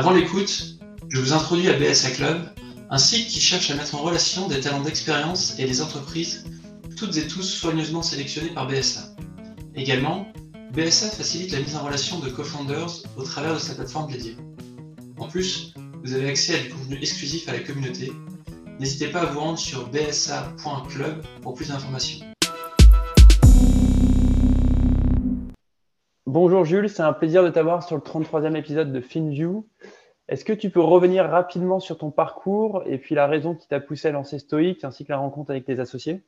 Avant l'écoute, je vous introduis à BSA Club, un site qui cherche à mettre en relation des talents d'expérience et des entreprises, toutes et tous soigneusement sélectionnés par BSA. Également, BSA facilite la mise en relation de co-founders au travers de sa plateforme dédiée. En plus, vous avez accès à du contenu exclusif à la communauté. N'hésitez pas à vous rendre sur bsa.club pour plus d'informations. Bonjour Jules, c'est un plaisir de t'avoir sur le 33e épisode de FinView. Est-ce que tu peux revenir rapidement sur ton parcours et puis la raison qui t'a poussé à lancer Stoic ainsi que la rencontre avec tes associés?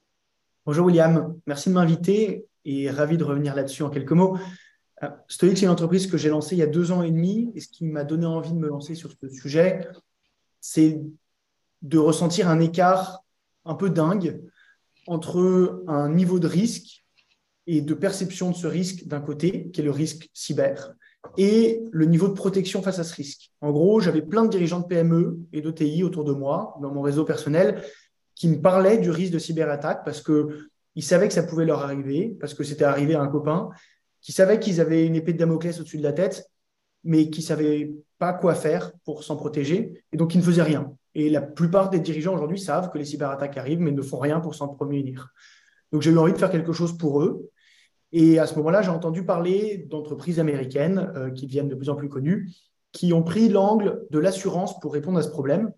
Bonjour William, merci de m'inviter et ravi de revenir là-dessus en quelques mots. Euh, Stoic, c'est une entreprise que j'ai lancée il y a deux ans et demi et ce qui m'a donné envie de me lancer sur ce sujet, c'est de ressentir un écart un peu dingue entre un niveau de risque et de perception de ce risque d'un côté, qui est le risque cyber, et le niveau de protection face à ce risque. En gros, j'avais plein de dirigeants de PME et d'OTI autour de moi, dans mon réseau personnel, qui me parlaient du risque de cyberattaque parce qu'ils savaient que ça pouvait leur arriver, parce que c'était arrivé à un copain, qui savaient qu'ils avaient une épée de Damoclès au-dessus de la tête, mais qui ne savaient pas quoi faire pour s'en protéger, et donc ils ne faisaient rien. Et la plupart des dirigeants aujourd'hui savent que les cyberattaques arrivent, mais ne font rien pour s'en prémunir. Donc j'ai eu envie de faire quelque chose pour eux. Et à ce moment-là, j'ai entendu parler d'entreprises américaines euh, qui deviennent de plus en plus connues, qui ont pris l'angle de l'assurance pour répondre à ce problème,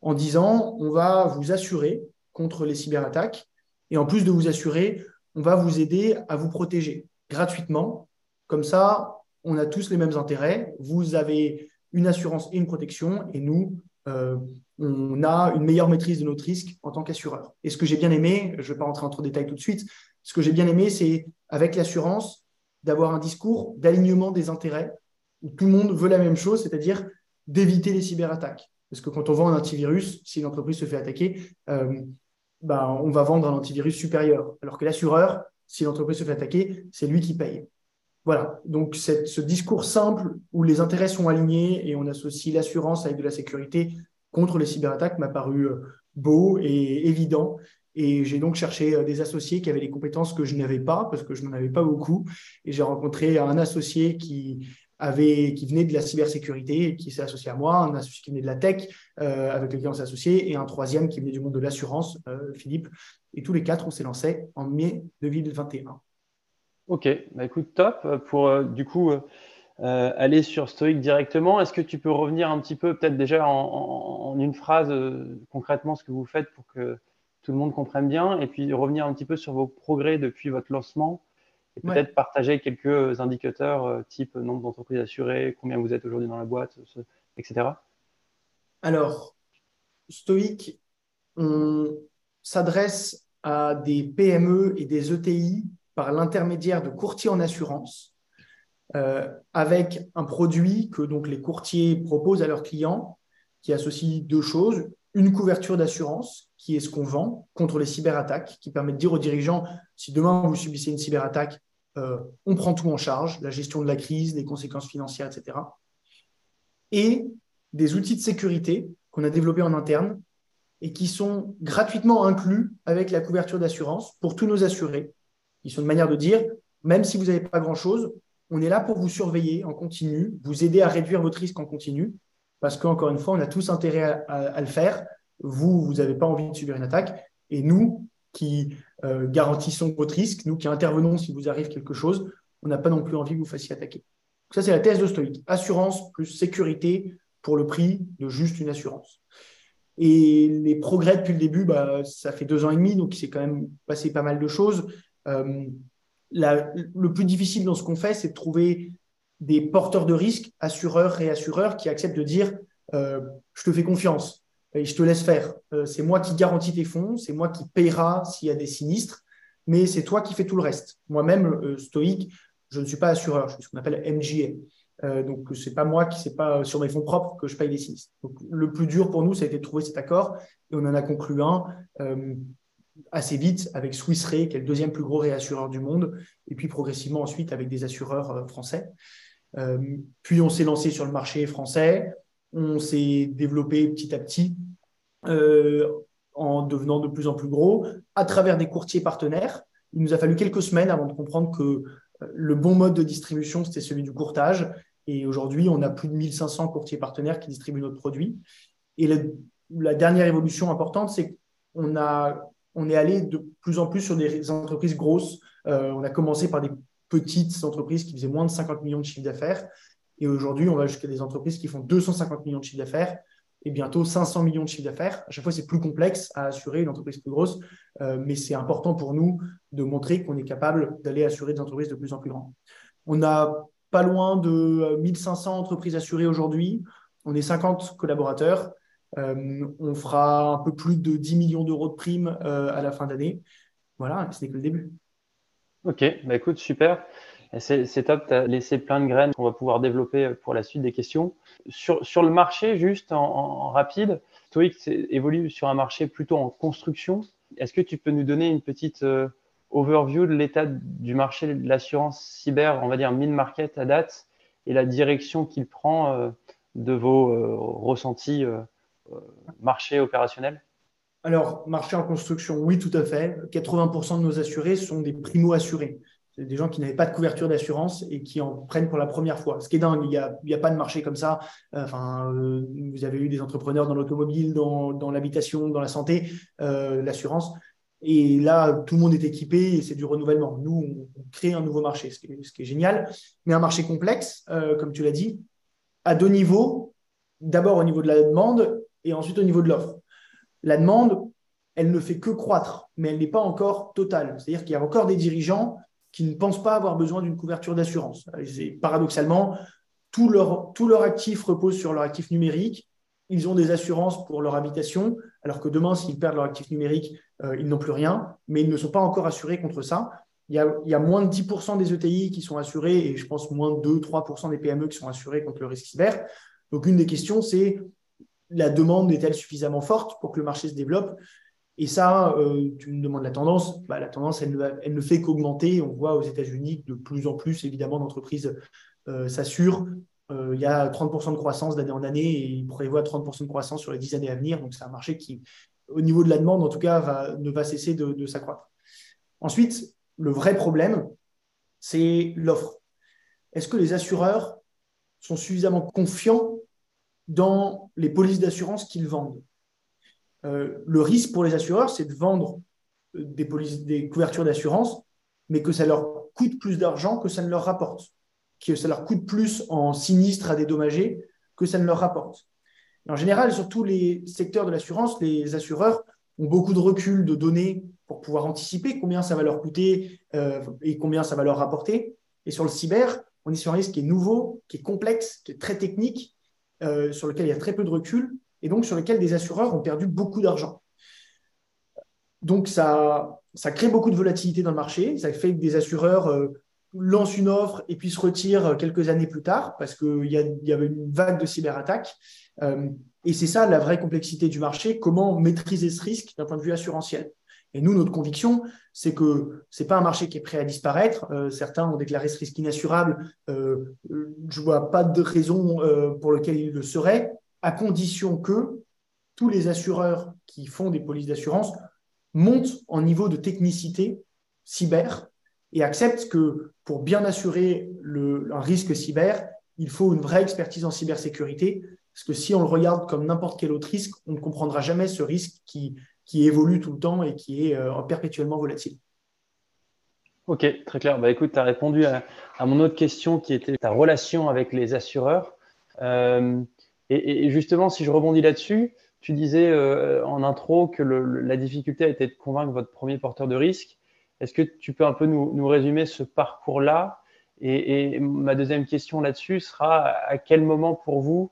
en disant on va vous assurer contre les cyberattaques, et en plus de vous assurer, on va vous aider à vous protéger gratuitement. Comme ça, on a tous les mêmes intérêts. Vous avez une assurance et une protection, et nous, euh, on a une meilleure maîtrise de notre risque en tant qu'assureur. Et ce que j'ai bien aimé, je ne vais pas rentrer en trop de détails tout de suite, ce que j'ai bien aimé, c'est avec l'assurance d'avoir un discours d'alignement des intérêts où tout le monde veut la même chose, c'est-à-dire d'éviter les cyberattaques. Parce que quand on vend un antivirus, si une entreprise se fait attaquer, euh, ben, on va vendre un antivirus supérieur. Alors que l'assureur, si l'entreprise se fait attaquer, c'est lui qui paye. Voilà, donc ce discours simple où les intérêts sont alignés et on associe l'assurance avec de la sécurité contre les cyberattaques m'a paru euh, beau et évident. Et j'ai donc cherché euh, des associés qui avaient des compétences que je n'avais pas, parce que je n'en avais pas beaucoup. Et j'ai rencontré un associé qui, venait de la cybersécurité qui s'est associé à moi, un associé qui venait de la tech, euh, avec lequel on s'est associé, et un troisième qui venait du monde de l'assurance, euh, Philippe. Et tous les quatre, on s'est lancés en mai 2021. Ok, bah écoute, top. Pour du coup aller sur Stoic directement, est-ce que tu peux revenir un petit peu, peut-être déjà en une phrase, concrètement ce que vous faites pour que tout le monde comprenne bien, et puis revenir un petit peu sur vos progrès depuis votre lancement, et peut-être partager quelques indicateurs euh, type nombre d'entreprises assurées, combien vous êtes aujourd'hui dans la boîte, etc. Alors, Stoic, on s'adresse à des PME et des ETI par l'intermédiaire de courtiers en assurance, euh, avec un produit que donc les courtiers proposent à leurs clients, qui associe deux choses. Une couverture d'assurance, qui est ce qu'on vend contre les cyberattaques, qui permet de dire aux dirigeants, si demain vous subissez une cyberattaque, euh, on prend tout en charge, la gestion de la crise, les conséquences financières, etc. Et des outils de sécurité qu'on a développés en interne et qui sont gratuitement inclus avec la couverture d'assurance pour tous nos assurés. Ils sont une manière de dire, même si vous n'avez pas grand-chose, on est là pour vous surveiller en continu, vous aider à réduire votre risque en continu parce qu'encore une fois, on a tous intérêt à, le faire. Vous, vous n'avez pas envie de subir une attaque. Et nous, qui euh, garantissons votre risque, nous qui intervenons si vous arrive quelque chose, on n'a pas non plus envie que vous fassiez attaquer. ça, c'est la thèse de Stoic. Assurance plus sécurité pour le prix de juste une assurance. Et les progrès depuis le début, bah, ça fait deux ans et demi, donc il s'est quand même passé pas mal de choses. Euh, le plus difficile dans ce qu'on fait, c'est de trouver des porteurs de risques, assureurs, réassureurs, qui acceptent de dire euh, je te fais confiance je te laisse faire. Euh, c'est moi qui garantis tes fonds, c'est moi qui payera s'il y a des sinistres, mais c'est toi qui fais tout le reste. Moi-même, euh, stoïque, je ne suis pas assureur, je suis ce qu'on appelle MGA. donc, c'est pas moi qui, c'est pas sur mes fonds propres que je paye des sinistres. Donc, le plus dur pour nous, ça a été de trouver cet accord et on en a conclu un assez vite avec Swiss Re, qui est le deuxième plus gros réassureur du monde, et puis progressivement ensuite avec des assureurs français. Euh, puis on s'est lancé sur le marché français, on s'est développé petit à petit euh, en devenant de plus en plus gros à travers des courtiers partenaires. Il nous a fallu quelques semaines avant de comprendre que euh, le bon mode de distribution, c'était celui du courtage Et aujourd'hui, on a plus de 1500 courtiers partenaires qui distribuent notre produit. Et la dernière évolution importante, c'est qu'on on est allé de plus en plus sur des entreprises grosses. Euh, on a commencé par des petites entreprises qui faisaient moins de 50 millions de chiffre d'affaires. Et aujourd'hui, on va jusqu'à des entreprises qui font 250 millions de chiffre d'affaires et bientôt 500 millions de chiffre d'affaires. À chaque fois, c'est plus complexe à assurer une entreprise plus grosse, euh, mais c'est important pour nous de montrer qu'on est capable d'aller assurer des entreprises de plus en plus grandes. On a pas loin de 1500 entreprises assurées aujourd'hui. On est 50 collaborateurs. Euh, on fera un peu plus de 10 millions d'euros de primes euh, à la fin d'année. Voilà, ce n'est que le début. Ok, bah écoute, super. C'est top, tu as laissé plein de graines qu'on va pouvoir développer pour la suite des questions. Sur, sur le marché, juste en, rapide, Stoic évolue sur un marché plutôt en construction. Est-ce que tu peux nous donner une petite euh, overview de l'état du marché de l'assurance cyber, on va dire mid-market à date, et la direction qu'il prend de vos ressentis marché opérationnel Alors, marché en construction, oui, tout à fait. 80% de nos assurés sont des primo-assurés. Des gens qui n'avaient pas de couverture d'assurance et qui en prennent pour la première fois. Ce qui est dingue, il n'y a, pas de marché comme ça. Enfin, euh, vous avez eu des entrepreneurs dans l'automobile, dans, l'habitation, dans la santé, euh, l'assurance. Et là, tout le monde est équipé et c'est du renouvellement. Nous, on, crée un nouveau marché, ce qui est, ce qui est génial. Mais un marché complexe, euh, comme tu l'as dit, à deux niveaux. D'abord au niveau de la demande et ensuite au niveau de l'offre. La demande, elle ne fait que croître, mais elle n'est pas encore totale. C'est-à-dire qu'il y a encore des dirigeants qui ne pensent pas avoir besoin d'une couverture d'assurance. Paradoxalement, tout leur, tout actif repose sur leur actif numérique. Ils ont des assurances pour leur habitation, alors que demain, s'ils perdent leur actif numérique, euh, ils n'ont plus rien, mais ils ne sont pas encore assurés contre ça. Il y, a, il y a, moins de 10% des ETI qui sont assurés et je pense moins de 2-3% des PME qui sont assurés contre le risque cyber. Donc, une des questions, c'est la demande est-elle suffisamment forte pour que le marché se développe? Et ça, euh, tu me demandes la tendance. Bah, la tendance, elle ne, fait qu'augmenter. On voit aux États-Unis que de plus en plus, évidemment, d'entreprises euh, s'assurent. Euh, il y a 30% de croissance d'année en année et ils prévoient 30% de croissance sur les 10 années à venir. Donc, c'est un marché qui, au niveau de la demande, en tout cas, ne va cesser de, de s'accroître. Ensuite, le vrai problème, c'est l'offre. Est-ce que les assureurs sont suffisamment confiants dans les polices d'assurance qu'ils vendent? Euh, le risque pour les assureurs, c'est de vendre euh, des, couvertures d'assurance, mais que ça leur coûte plus d'argent que ça ne leur rapporte, que ça leur coûte plus en sinistre à dédommager que ça ne leur rapporte. en général, sur tous les secteurs de l'assurance, les assureurs ont beaucoup de recul de données pour pouvoir anticiper combien ça va leur coûter euh, et combien ça va leur rapporter. Et sur le cyber, on est sur un risque qui est nouveau, qui est complexe, qui est très technique sur lequel il y a très peu de recul et donc sur lequel des assureurs ont perdu beaucoup d'argent. Donc ça, crée beaucoup de volatilité dans le marché. Ça fait que des assureurs euh, lancent une offre et puis se retirent quelques années plus tard parce qu'il y, y, avait une vague de cyberattaques. Euh, et c'est ça la vraie complexité du marché, comment maîtriser ce risque d'un point de vue assurantiel? Et nous, notre conviction, c'est que ce n'est pas un marché qui est prêt à disparaître. Euh, certains ont déclaré ce risque inassurable. Euh, je ne vois pas de raison euh, pour laquelle il le serait, à condition que tous les assureurs qui font des polices d'assurance montent en niveau de technicité cyber et acceptent que pour bien assurer le, un risque cyber, il faut une vraie expertise en cybersécurité. Parce que si on le regarde comme n'importe quel autre risque, on ne comprendra jamais ce risque qui qui évolue tout le temps et qui est euh, perpétuellement volatile. Ok, très clair. Bah, écoute, tu as répondu à, mon autre question qui était ta relation avec les assureurs. Euh, et, justement, si je rebondis là-dessus, tu disais euh, en intro que la difficulté a été de convaincre votre premier porteur de risque. Est-ce que tu peux un peu nous, résumer ce parcours-là? Et, ma deuxième question là-dessus sera à quel moment pour vous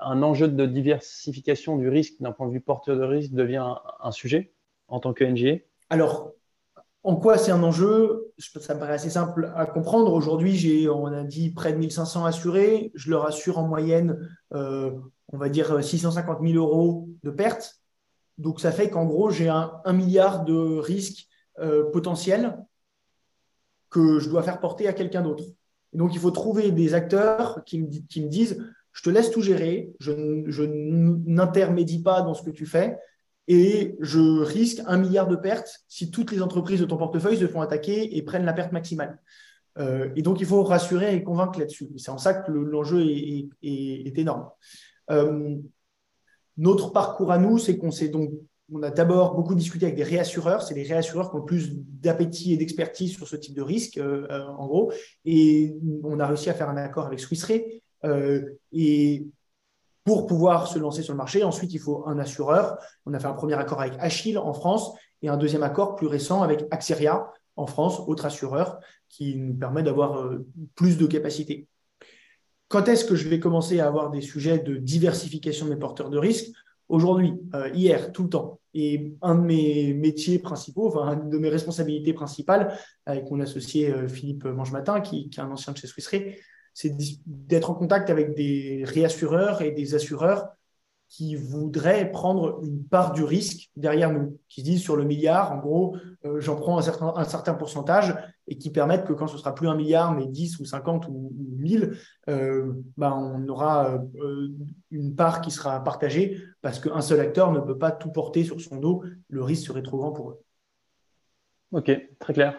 un enjeu de diversification du risque d'un point de vue porteur de risque devient un, sujet en tant que NGA Alors, en quoi c'est un enjeu? Ça me paraît assez simple à comprendre. Aujourd'hui, j'ai, on a dit, près de 1500 assurés. Je leur assure en moyenne, euh, on va dire, 650 000 euros de pertes. Donc, ça fait qu'en gros, j'ai un, milliard de risques euh, potentiels que je dois faire porter à quelqu'un d'autre. donc, il faut trouver des acteurs qui qui me disent je te laisse tout gérer, je, n'intermédie pas dans ce que tu fais et je risque un milliard de pertes si toutes les entreprises de ton portefeuille se font attaquer et prennent la perte maximale. et donc, il faut rassurer et convaincre là-dessus. C'est en ça que l'enjeu est, énorme. notre parcours à nous, c'est qu'on s'est donc on a d'abord beaucoup discuté avec des réassureurs. C'est les réassureurs qui ont plus d'appétit et d'expertise sur ce type de risque, euh, euh, en gros. Et on a réussi à faire un accord avec Swiss Re. Euh, et pour pouvoir se lancer sur le marché, ensuite, il faut un assureur. On a fait un premier accord avec Achille en France et un deuxième accord plus récent avec Axeria en France, autre assureur, qui nous permet d'avoir plus de capacité. Quand est-ce que je vais commencer à avoir des sujets de diversification des porteurs de risques? Aujourd'hui, euh, hier, tout le temps. Et un de mes métiers principaux, enfin, une de mes responsabilités principales, avec mon associé euh, Philippe Mangematin, qui, est un ancien de chez Swiss Re, c'est d'être en contact avec des réassureurs et des assureurs qui voudraient prendre une part du risque derrière nous, qui se disent sur le milliard, en gros, euh, j'en prends un certain, un certain pourcentage et qui permettent que quand ce sera plus un milliard, mais 10 ou 50 ou, 1000, euh, ben on aura euh, une part qui sera partagée parce qu'un seul acteur ne peut pas tout porter sur son dos, le risque serait trop grand pour eux. Ok, très clair.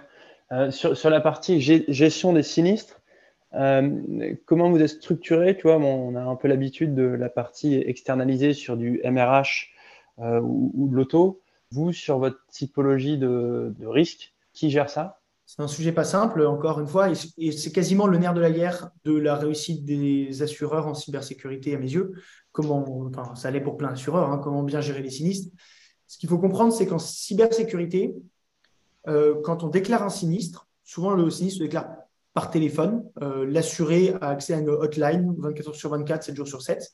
sur, sur, la partie gestion des sinistres, euh, comment vous êtes structuré Tu vois, on a un peu l'habitude de la partie externalisée sur du MRH euh, ou, de l'auto. Vous, sur votre typologie de, risque, qui gère ça? C'est un sujet pas simple, encore une fois, et c'est quasiment le nerf de la guerre de la réussite des assureurs en cybersécurité à mes yeux. Comment, ça allait pour plein d'assureurs, hein, comment bien gérer les sinistres. Ce qu'il faut comprendre, c'est qu'en cybersécurité, euh, quand on déclare un sinistre, souvent le sinistre se déclare par téléphone. Euh, l'assuré a accès à une hotline 24 heures sur 24, 7 jours sur 7.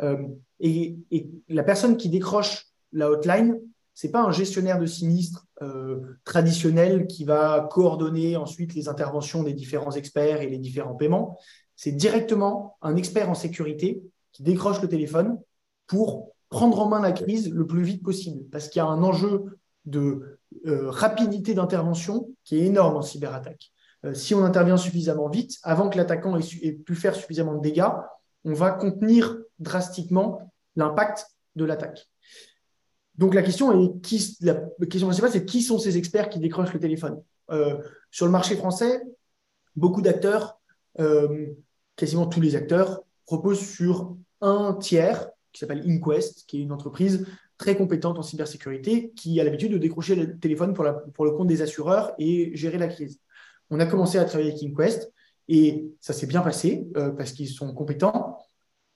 Euh, et, la personne qui décroche la hotline, c'est pas un gestionnaire de sinistre euh, traditionnel qui va coordonner ensuite les interventions des différents experts et les différents paiements. C'est directement un expert en sécurité qui décroche le téléphone pour prendre en main la crise le plus vite possible, parce qu'il y a un enjeu de rapidité d'intervention qui est énorme en cyberattaque. Euh, si on intervient suffisamment vite, avant que l'attaquant ait, pu faire suffisamment de dégâts, on va contenir drastiquement l'impact de l'attaque. Donc la question est qui, la question principale, c'est qui sont ces experts qui décrochent le téléphone? Euh, Sur le marché français, beaucoup d'acteurs, euh, quasiment tous les acteurs, reposent sur un tiers qui s'appelle Inquest, qui est une entreprise très compétente en cybersécurité, qui a l'habitude de décrocher le téléphone pour, pour le compte des assureurs et gérer la crise on a commencé à travailler avec InQuest et ça s'est bien passé euh, parce qu'ils sont compétents,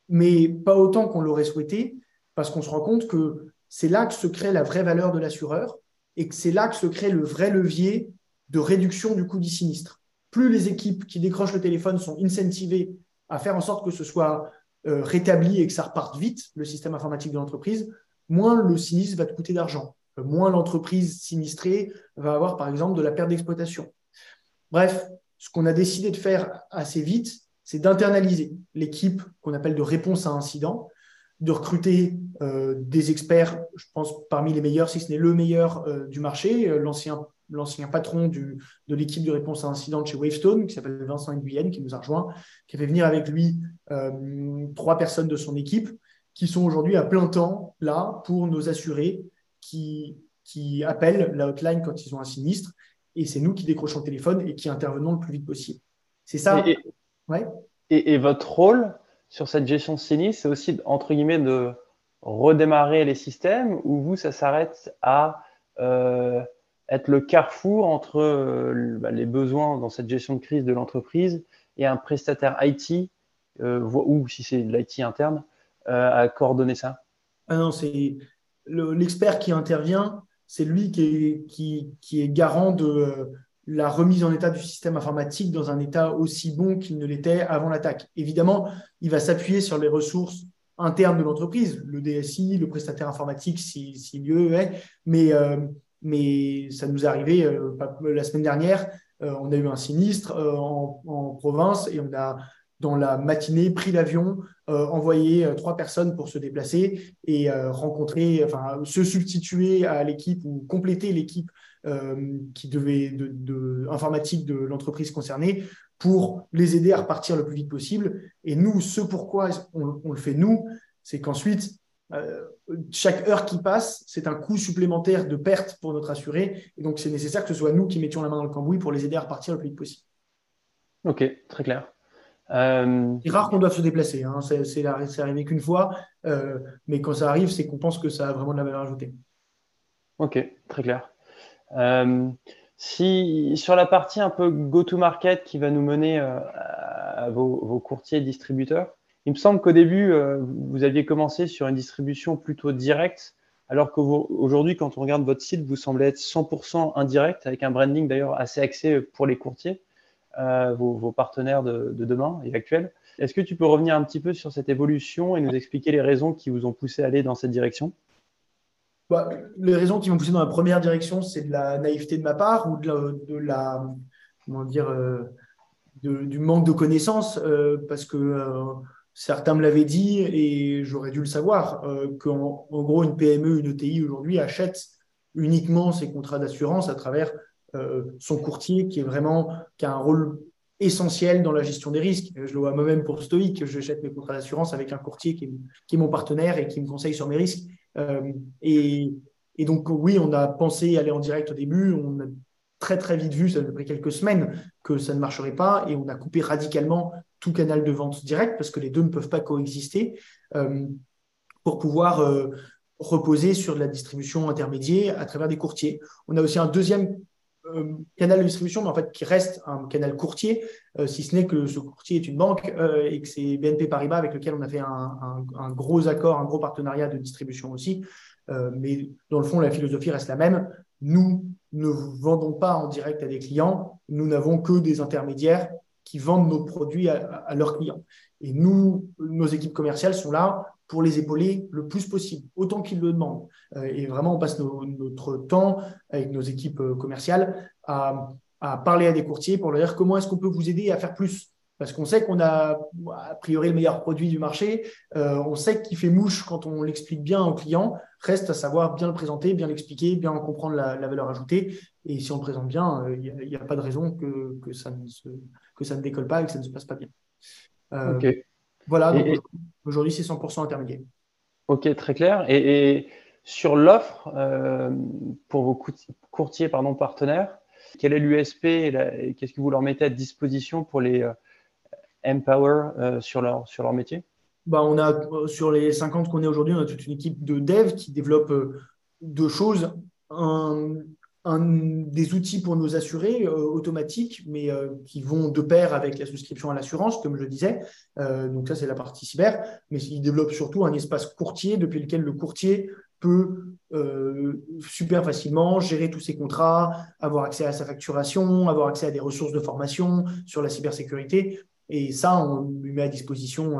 mais pas autant qu'on l'aurait souhaité parce qu'on se rend compte que c'est là que se crée la vraie valeur de l'assureur et que c'est là que se crée le vrai levier de réduction du coût du sinistre. Plus les équipes qui décrochent le téléphone sont incentivées à faire en sorte que ce soit euh, rétabli et que ça reparte vite, le système informatique de l'entreprise, moins le sinistre va te coûter d'argent. Euh, moins l'entreprise sinistrée va avoir, par exemple, de la perte d'exploitation. Bref, ce qu'on a décidé de faire assez vite, c'est d'internaliser l'équipe qu'on appelle de réponse à incident, de recruter euh, des experts, je pense parmi les meilleurs, si ce n'est le meilleur euh, du marché, euh, l'ancien patron de l'équipe de réponse à incident chez Wavestone, qui s'appelle Vincent Nguyen, qui nous a rejoint, qui a fait venir avec lui trois personnes de son équipe, qui sont aujourd'hui à plein temps là pour nous assurer qui, qui appellent la hotline quand ils ont un sinistre et c'est nous qui décrochons le téléphone et qui intervenons le plus vite possible. C'est ça. Et, ouais. et, votre rôle sur cette gestion de sinistre, c'est aussi, entre guillemets, de redémarrer les systèmes ou vous, ça s'arrête à euh, être le carrefour entre euh, bah, les besoins dans cette gestion de crise de l'entreprise et un prestataire IT, euh, ou si c'est de l'IT interne, à coordonner ça? Ah Non, c'est l'expert qui intervient c'est lui qui est, garant de euh, la remise en état du système informatique dans un état aussi bon qu'il ne l'était avant l'attaque. Évidemment, il va s'appuyer sur les ressources internes de l'entreprise, le DSI, le prestataire informatique s'il lieu est, mais, euh, mais ça nous est arrivé euh, la semaine dernière, on a eu un sinistre en, province et on a dans la matinée, pris l'avion, euh, envoyé euh, trois personnes pour se déplacer et euh, rencontrer, enfin, se substituer à l'équipe ou compléter l'équipe qui devait de, informatique de l'entreprise concernée pour les aider à repartir le plus vite possible. Et nous, ce pourquoi on, le fait nous, c'est qu'ensuite, chaque heure qui passe, c'est un coût supplémentaire de perte pour notre assuré. Et donc, c'est nécessaire que ce soit nous qui mettions la main dans le cambouis pour les aider à repartir le plus vite possible. Ok, très clair. Euh... C'est rare qu'on doive se déplacer. Hein. C'est arrivé qu'une fois, euh, mais quand ça arrive, c'est qu'on pense que ça a vraiment de la valeur ajoutée. Ok, très clair. Euh, si sur la partie un peu go-to-market qui va nous mener euh, à vos, vos courtiers distributeurs, il me semble qu'au début, vous aviez commencé sur une distribution plutôt directe, alors qu'aujourd'hui, quand on regarde votre site, vous semblez être 100% indirect, avec un branding d'ailleurs assez axé pour les courtiers, euh, vos, partenaires de, demain et actuels. Est-ce que tu peux revenir un petit peu sur cette évolution et nous expliquer les raisons qui vous ont poussé à aller dans cette direction? Bah, Les raisons qui m'ont poussé dans la première direction, c'est de la naïveté de ma part ou de la, comment dire, euh, du manque de connaissances, parce que Certains me l'avaient dit et j'aurais dû le savoir, euh, qu'en en gros, une PME, une ETI aujourd'hui achète uniquement ses contrats d'assurance à travers euh, son courtier qui est vraiment qui a un rôle essentiel dans la gestion des risques. Je le vois moi-même pour Stoic, j'achète mes contrats d'assurance avec un courtier qui est, mon partenaire et qui me conseille sur mes risques. Euh, et, donc oui, on a pensé aller en direct au début, on a très très vite vu, ça a pris quelques semaines, que ça ne marcherait pas et on a coupé radicalement tout canal de vente direct parce que les deux ne peuvent pas coexister euh, pour pouvoir euh, reposer sur la distribution intermédiaire à travers des courtiers. On a aussi un deuxième euh, canal de distribution, mais en fait qui reste un canal courtier, si ce n'est que ce courtier est une banque et que c'est BNP Paribas avec lequel on a fait un, un, gros accord, un gros partenariat de distribution aussi. mais dans le fond, la philosophie reste la même. Nous ne vendons pas en direct à des clients, nous n'avons que des intermédiaires qui vendent nos produits à, leurs clients. Et nous, nos équipes commerciales sont là pour les épauler le plus possible, autant qu'ils le demandent. Euh, et vraiment, on passe notre temps avec nos équipes euh, commerciales à, parler à des courtiers pour leur dire comment est-ce qu'on peut vous aider à faire plus. Parce qu'on sait qu'on a a priori le meilleur produit du marché, euh, on sait qu'il fait mouche quand on l'explique bien aux clients, reste à savoir bien le présenter, bien l'expliquer, bien comprendre la, valeur ajoutée. Et si on le présente bien, il n'y a, pas de raison que, ça ne décolle pas et que ça ne se passe pas bien. Voilà, aujourd'hui, c'est 100% intermédiaire. Ok, très clair. Et, sur l'offre, euh, pour vos courtiers pardon, partenaires, quel est l'USP et, qu'est-ce que vous leur mettez à disposition pour les euh, empower sur, leur, sur leur métier? Bah, on a, Sur les 50 qu'on est aujourd'hui, on a toute une équipe de dev qui développe deux choses. Un, des outils pour nos assurés euh, automatiques, mais euh, qui vont de pair avec la souscription à l'assurance, comme je disais. Euh, donc ça, c'est la partie cyber. Mais il développe surtout un espace courtier depuis lequel le courtier peut super facilement gérer tous ses contrats, avoir accès à sa facturation, avoir accès à des ressources de formation sur la cybersécurité. Et ça, on lui met à disposition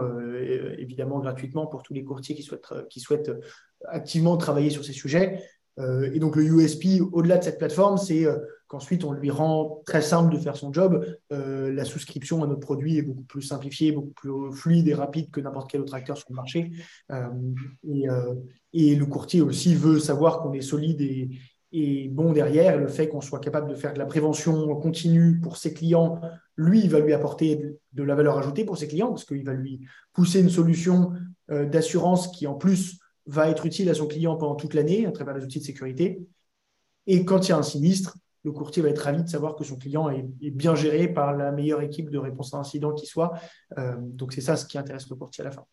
évidemment gratuitement pour tous les courtiers qui souhaitent, qui souhaitent activement travailler sur ces sujets. Euh, et donc le USP, au-delà de cette plateforme, c'est euh, qu'ensuite on lui rend très simple de faire son job. Euh, la souscription à notre produit est beaucoup plus simplifiée, beaucoup plus fluide et rapide que n'importe quel autre acteur sur le marché. Et, le courtier aussi veut savoir qu'on est solide et, et bon derrière. Le fait qu'on soit capable de faire de la prévention continue pour ses clients, lui, il va lui apporter de la valeur ajoutée pour ses clients parce qu'il va lui pousser une solution d'assurance qui en plus va être utile à son client pendant toute l'année à travers les outils de sécurité. Et quand il y a un sinistre, le courtier va être ravi de savoir que son client est, bien géré par la meilleure équipe de réponse à incident qui soit. Euh, donc c'est ça ce qui intéresse le courtier à la fin.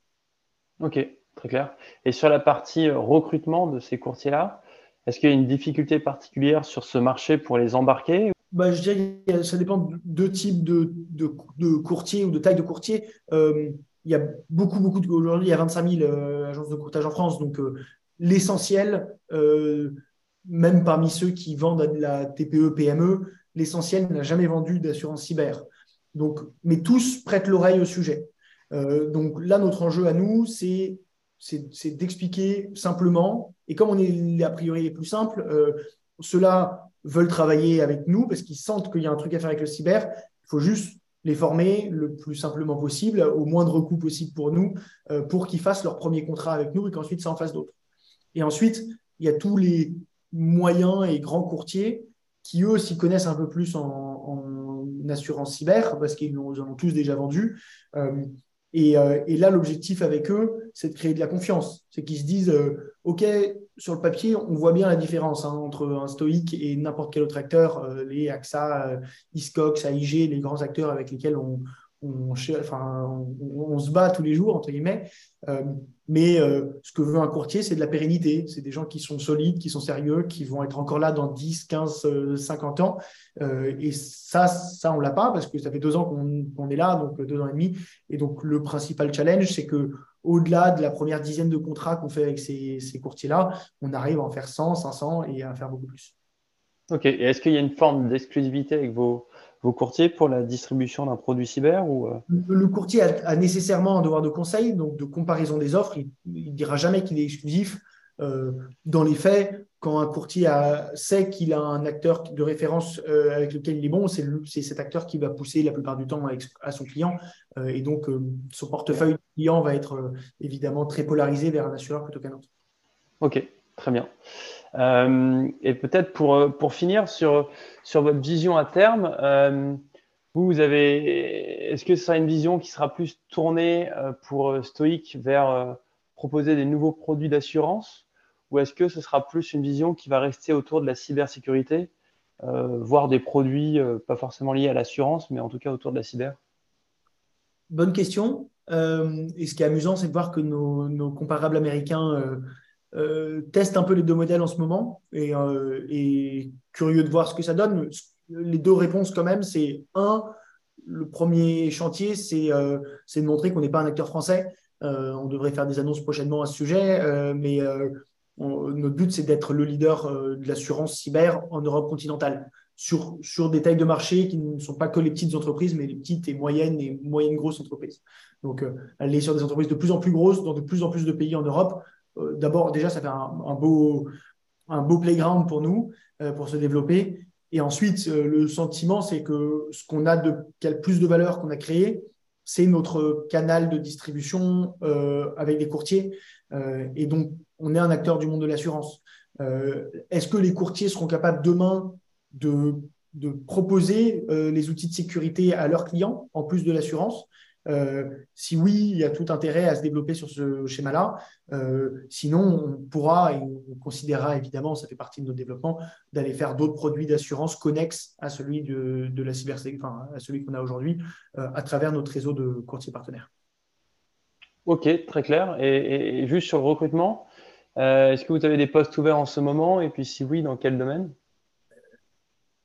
Ok, très clair. Et sur la partie recrutement de ces courtiers-là, est-ce qu'il y a une difficulté particulière sur ce marché pour les embarquer bah, Je dirais que ça dépend de deux types de, de, courtiers ou de taille de courtier. Euh, il y a beaucoup, beaucoup de. Aujourd'hui, il y a 25 000 euh, agences de courtage en France. Donc, euh, l'essentiel, euh, même parmi ceux qui vendent de la TPE, PME, l'essentiel n'a jamais vendu d'assurance cyber. Donc, mais tous prêtent l'oreille au sujet. donc là, notre enjeu à nous, c'est c'est d'expliquer simplement. Et comme on est a priori les plus simples, ceux-là veulent travailler avec nous parce qu'ils sentent qu'il y a un truc à faire avec le cyber. Il faut juste les former le plus simplement possible, au moindre coût possible pour nous, euh, pour qu'ils fassent leur premier contrat avec nous et qu'ensuite ça en fasse d'autres. Et ensuite, il y a tous les moyens et grands courtiers qui, eux, s'y connaissent un peu plus en, assurance cyber, parce qu'ils en ont tous déjà vendu. Euh, Et, là, l'objectif avec eux, c'est de créer de la confiance. C'est qu'ils se disent, OK, sur le papier, on voit bien la différence hein, entre un stoïque et n'importe quel autre acteur, les AXA, Iscox, AIG, les grands acteurs avec lesquels on, se bat tous les jours, entre guillemets. Euh, mais euh, ce que veut un courtier, c'est de la pérennité. C'est des gens qui sont solides, qui sont sérieux, qui vont être encore là dans 10, 15, 50 ans. Euh, et ça, ça on l'a pas parce que ça fait deux ans qu'on est là, donc deux ans et demi. Et donc, le principal challenge, c'est que au-delà de la première dizaine de contrats qu'on fait avec ces, ces courtiers-là, on arrive à en faire 100, 500 et à faire beaucoup plus. Ok. Et est-ce qu'il y a une forme d'exclusivité avec vos, vos courtiers pour la distribution d'un produit cyber ou euh? Le courtier a, nécessairement un devoir de conseil, donc de comparaison des offres. Il ne dira jamais qu'il est exclusif. Euh, dans les faits, quand un courtier sait qu'il a un acteur de référence euh, avec lequel il est bon, c'est cet acteur qui va pousser la plupart du temps à, son client. et donc, son portefeuille client va être évidemment très polarisé vers un assureur plutôt qu'un autre. OK, très bien. Euh, et peut-être pour, euh, pour finir sur, sur votre vision à terme, euh, vous, vous avez, est-ce que ce sera une vision qui sera plus tournée pour Stoic vers proposer des nouveaux produits d'assurance? Ou est-ce que ce sera plus une vision qui va rester autour de la cybersécurité, voire des produits pas forcément liés à l'assurance, mais en tout cas autour de la cyber? Bonne question. et ce qui est amusant, c'est de voir que nos, nos comparables américains euh, teste un peu les deux modèles en ce moment et, euh, curieux de voir ce que ça donne. Les deux réponses quand même, c'est un, le premier chantier, c'est euh, de montrer qu'on n'est pas un acteur français. on devrait faire des annonces prochainement à ce sujet, mais notre but, c'est d'être le leader de l'assurance cyber en Europe continentale. Sur, sur, des tailles de marché qui ne sont pas que les petites entreprises, mais les petites et moyennes et moyennes grosses entreprises. Donc, aller sur des entreprises de plus en plus grosses dans de plus en plus de pays en Europe, euh, d'abord, déjà, ça fait un, beau, un beau playground pour nous, euh, pour se développer. Et ensuite, euh, le sentiment, c'est que ce qu'on a de plus de valeur qu'on a créé, c'est notre canal de distribution avec les courtiers. et donc, on est un acteur du monde de l'assurance. Est-ce que les courtiers seront capables demain de, de proposer les outils de sécurité à leurs clients, en plus de l'assurance? Euh, si oui, il y a tout intérêt à se développer sur ce schéma-là. Euh, sinon, on pourra et on considérera évidemment, ça fait partie de notre développement, d'aller faire d'autres produits d'assurance connexes à celui de, la cybersécurité, enfin, à celui qu'on a aujourd'hui, euh, à travers notre réseau de courtiers partenaires. Ok, très clair. Et, juste sur le recrutement, est-ce que vous avez des postes ouverts en ce moment? Et puis si oui, dans quel domaine?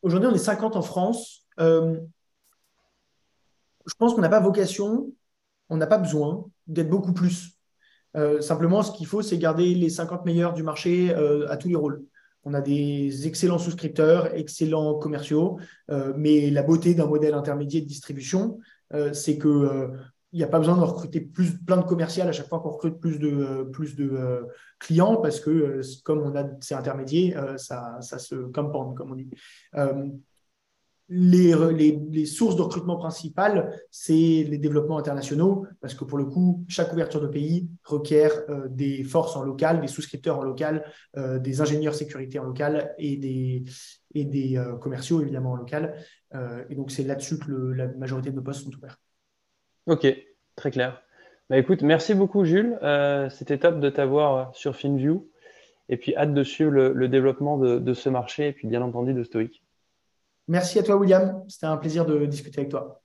Aujourd'hui, on est 50 en France je pense qu'on n'a pas vocation, on n'a pas besoin d'être beaucoup plus. Euh, simplement, ce qu'il faut, c'est garder les 50 meilleurs du marché euh, à tous les rôles. On a des excellents souscripteurs, excellents commerciaux, euh, mais la beauté d'un modèle intermédiaire de distribution, c'est que il n'y a pas besoin de recruter plus, plein de commerciales à chaque fois qu'on recrute plus de, plus de clients parce que comme on a ces intermédiaires, ça, se compound, comme on dit les, sources de recrutement principales, c'est les développements internationaux, parce que pour le coup, chaque ouverture de pays requiert euh, des forces en local, des souscripteurs en local, euh, des ingénieurs sécurité en local et des, et des euh, commerciaux évidemment en local. et donc, c'est là-dessus que la majorité de nos postes sont ouverts. Ok, très clair. Bah, écoute, merci beaucoup Jules. C'était top de t'avoir sur FinView. Et puis, hâte de suivre le, développement de, ce marché et puis bien entendu de Stoic. Merci à toi, William. C'était un plaisir de discuter avec toi.